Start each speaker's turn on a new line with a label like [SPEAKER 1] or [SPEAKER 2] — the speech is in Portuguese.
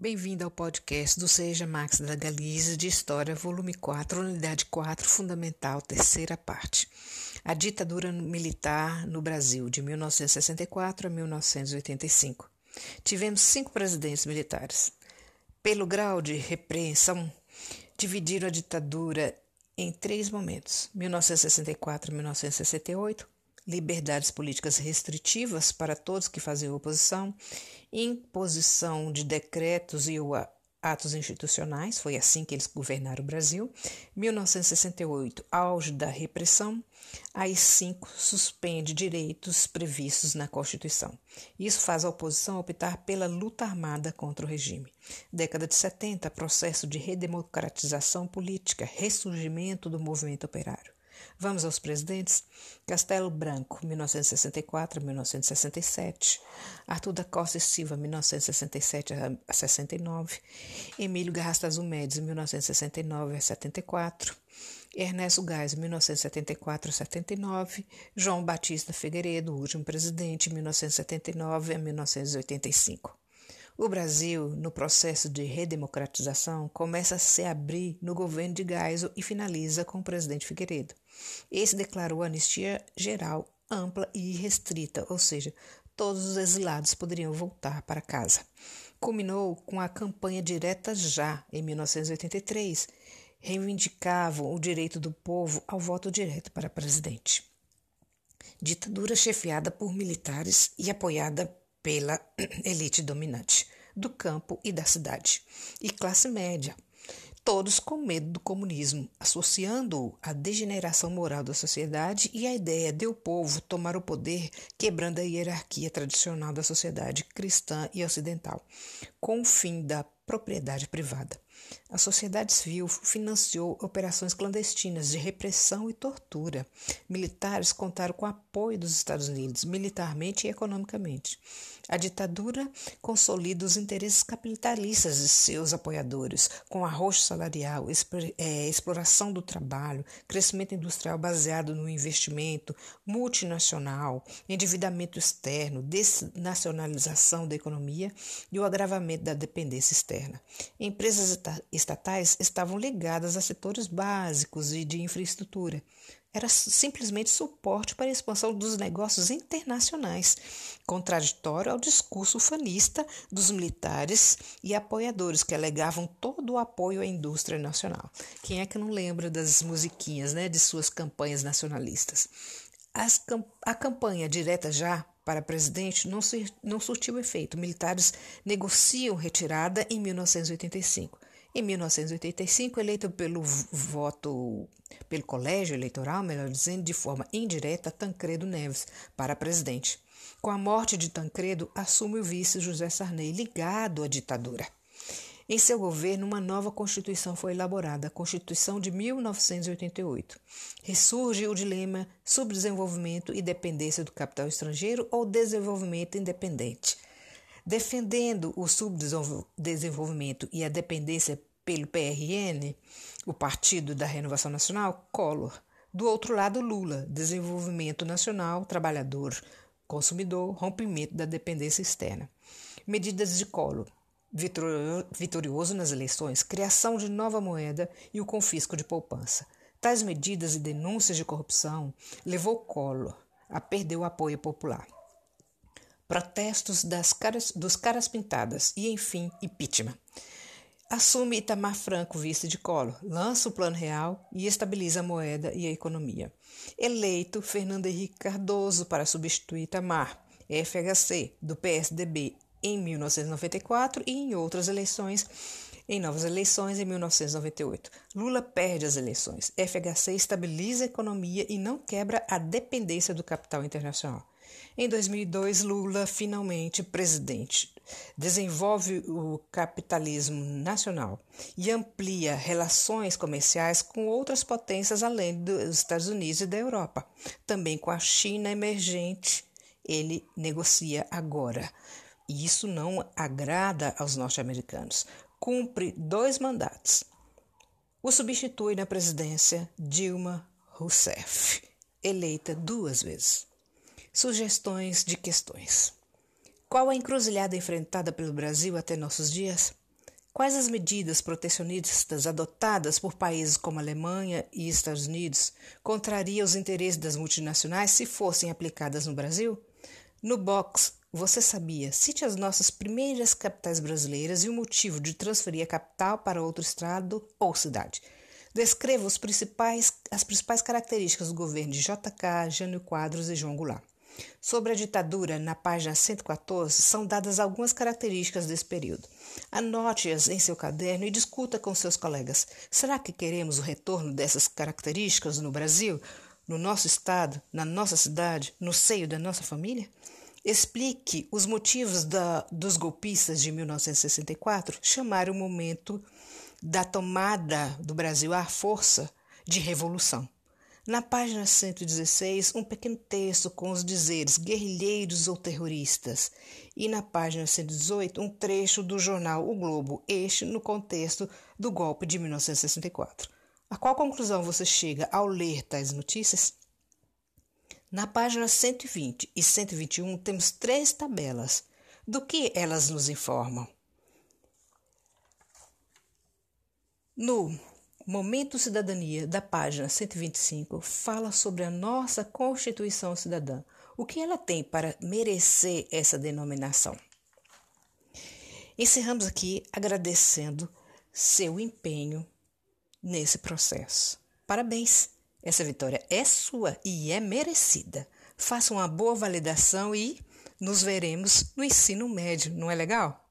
[SPEAKER 1] Bem-vindo ao podcast do Seja Max da Galiza de História, volume 4, unidade 4, fundamental, terceira parte. A ditadura militar no Brasil, de 1964 a 1985. Tivemos cinco presidentes militares. Pelo grau de repreensão, dividiram a ditadura em três momentos: 1964 a 1968, liberdades políticas restritivas para todos que faziam oposição, imposição de decretos e atos institucionais, foi assim que eles governaram o Brasil. 1968, auge da repressão. AI-5 suspende direitos previstos na Constituição. Isso faz a oposição optar pela luta armada contra o regime. Década de 70, processo de redemocratização política, ressurgimento do movimento operário. Vamos aos presidentes? Castelo Branco, 1964 a 1967. Arthur da Costa e Silva, 1967 a 69. Emílio Garrastazu Médici, 1969 a 74. Ernesto Gás, 1974 a 79. João Batista Figueiredo, último presidente, 1979 a 1985. O Brasil, no processo de redemocratização, começa a se abrir no governo de Geisel e finaliza com o presidente Figueiredo. Esse declarou anistia geral, ampla e irrestrita, ou seja, todos os exilados poderiam voltar para casa. Culminou com a campanha Direta Já, em 1983. Reivindicavam o direito do povo ao voto direto para presidente. Ditadura chefiada por militares e apoiada pela elite dominante do campo e da cidade, e classe média, todos com medo do comunismo, associando-o à degeneração moral da sociedade e à ideia de o povo tomar o poder, quebrando a hierarquia tradicional da sociedade cristã e ocidental, com o fim da propriedade privada. A sociedade civil financiou operações clandestinas de repressão e tortura. Militares contaram com o apoio dos Estados Unidos, militarmente e economicamente. A ditadura consolida os interesses capitalistas de seus apoiadores, com arroxo salarial, é, exploração do trabalho, crescimento industrial baseado no investimento multinacional, endividamento externo, desnacionalização da economia e o agravamento da dependência externa. Empresas estatais estavam ligadas a setores básicos e de infraestrutura. Era simplesmente suporte para a expansão dos negócios internacionais, contraditório ao discurso ufanista dos militares e apoiadores que alegavam todo o apoio à indústria nacional. Quem é que não lembra das musiquinhas né, de suas campanhas nacionalistas? As, a campanha direta já para presidente não, não surtiu efeito. Militares negociam retirada em 1985. Em 1985, eleito pelo voto, pelo colégio eleitoral, melhor dizendo, de forma indireta, Tancredo Neves para presidente. Com a morte de Tancredo, assume o vice José Sarney, ligado à ditadura. Em seu governo, uma nova Constituição foi elaborada, a Constituição de 1988. Ressurge o dilema subdesenvolvimento e dependência do capital estrangeiro ou desenvolvimento independente. Defendendo o subdesenvolvimento e a dependência pelo PRN, o Partido da Renovação Nacional, Collor. Do outro lado, Lula, desenvolvimento nacional, trabalhador, consumidor, rompimento da dependência externa. Medidas de Collor. Vitorioso nas eleições, criação de nova moeda e o confisco de poupança. Tais medidas e denúncias de corrupção levou Collor a perder o apoio popular protestos das caras, dos caras pintadas e, enfim, impeachment. Assume Itamar Franco vice de Collor, lança o Plano Real e estabiliza a moeda e a economia. Eleito Fernando Henrique Cardoso para substituir Itamar, FHC, do PSDB, em 1994 e em outras eleições, em novas eleições em 1998. Lula perde as eleições. FHC estabiliza a economia e não quebra a dependência do capital internacional. Em 2002, Lula, finalmente presidente, desenvolve o capitalismo nacional e amplia relações comerciais com outras potências além dos Estados Unidos e da Europa. Também com a China emergente, ele negocia agora. E isso não agrada aos norte-americanos. Cumpre dois mandatos. O substitui na presidência Dilma Rousseff, eleita duas vezes. Sugestões de questões. Qual a encruzilhada enfrentada pelo Brasil até nossos dias? Quais as medidas protecionistas adotadas por países como Alemanha e Estados Unidos contrariam os interesses das multinacionais se fossem aplicadas no Brasil? No box, você sabia? Cite as nossas primeiras capitais brasileiras e o motivo de transferir a capital para outro estado ou cidade. Descreva principais, as principais características do governo de JK, Jânio Quadros e João Goulart. Sobre a ditadura, na página 114, são dadas algumas características desse período. Anote-as em seu caderno e discuta com seus colegas. Será que queremos o retorno dessas características no Brasil, no nosso estado, na nossa cidade, no seio da nossa família? Explique os motivos da, dos golpistas de 1964 chamar o momento da tomada do Brasil à força de revolução. Na página 116, um pequeno texto com os dizeres guerrilheiros ou terroristas. E na página 118, um trecho do jornal O Globo, este no contexto do golpe de 1964. A qual conclusão você chega ao ler tais notícias? Na página 120 e 121 temos três tabelas. Do que elas nos informam? No Momento Cidadania, da página 125, fala sobre a nossa Constituição Cidadã. O que ela tem para merecer essa denominação? Encerramos aqui agradecendo seu empenho nesse processo. Parabéns! Essa vitória é sua e é merecida. Faça uma boa validação e nos veremos no ensino médio, não é legal?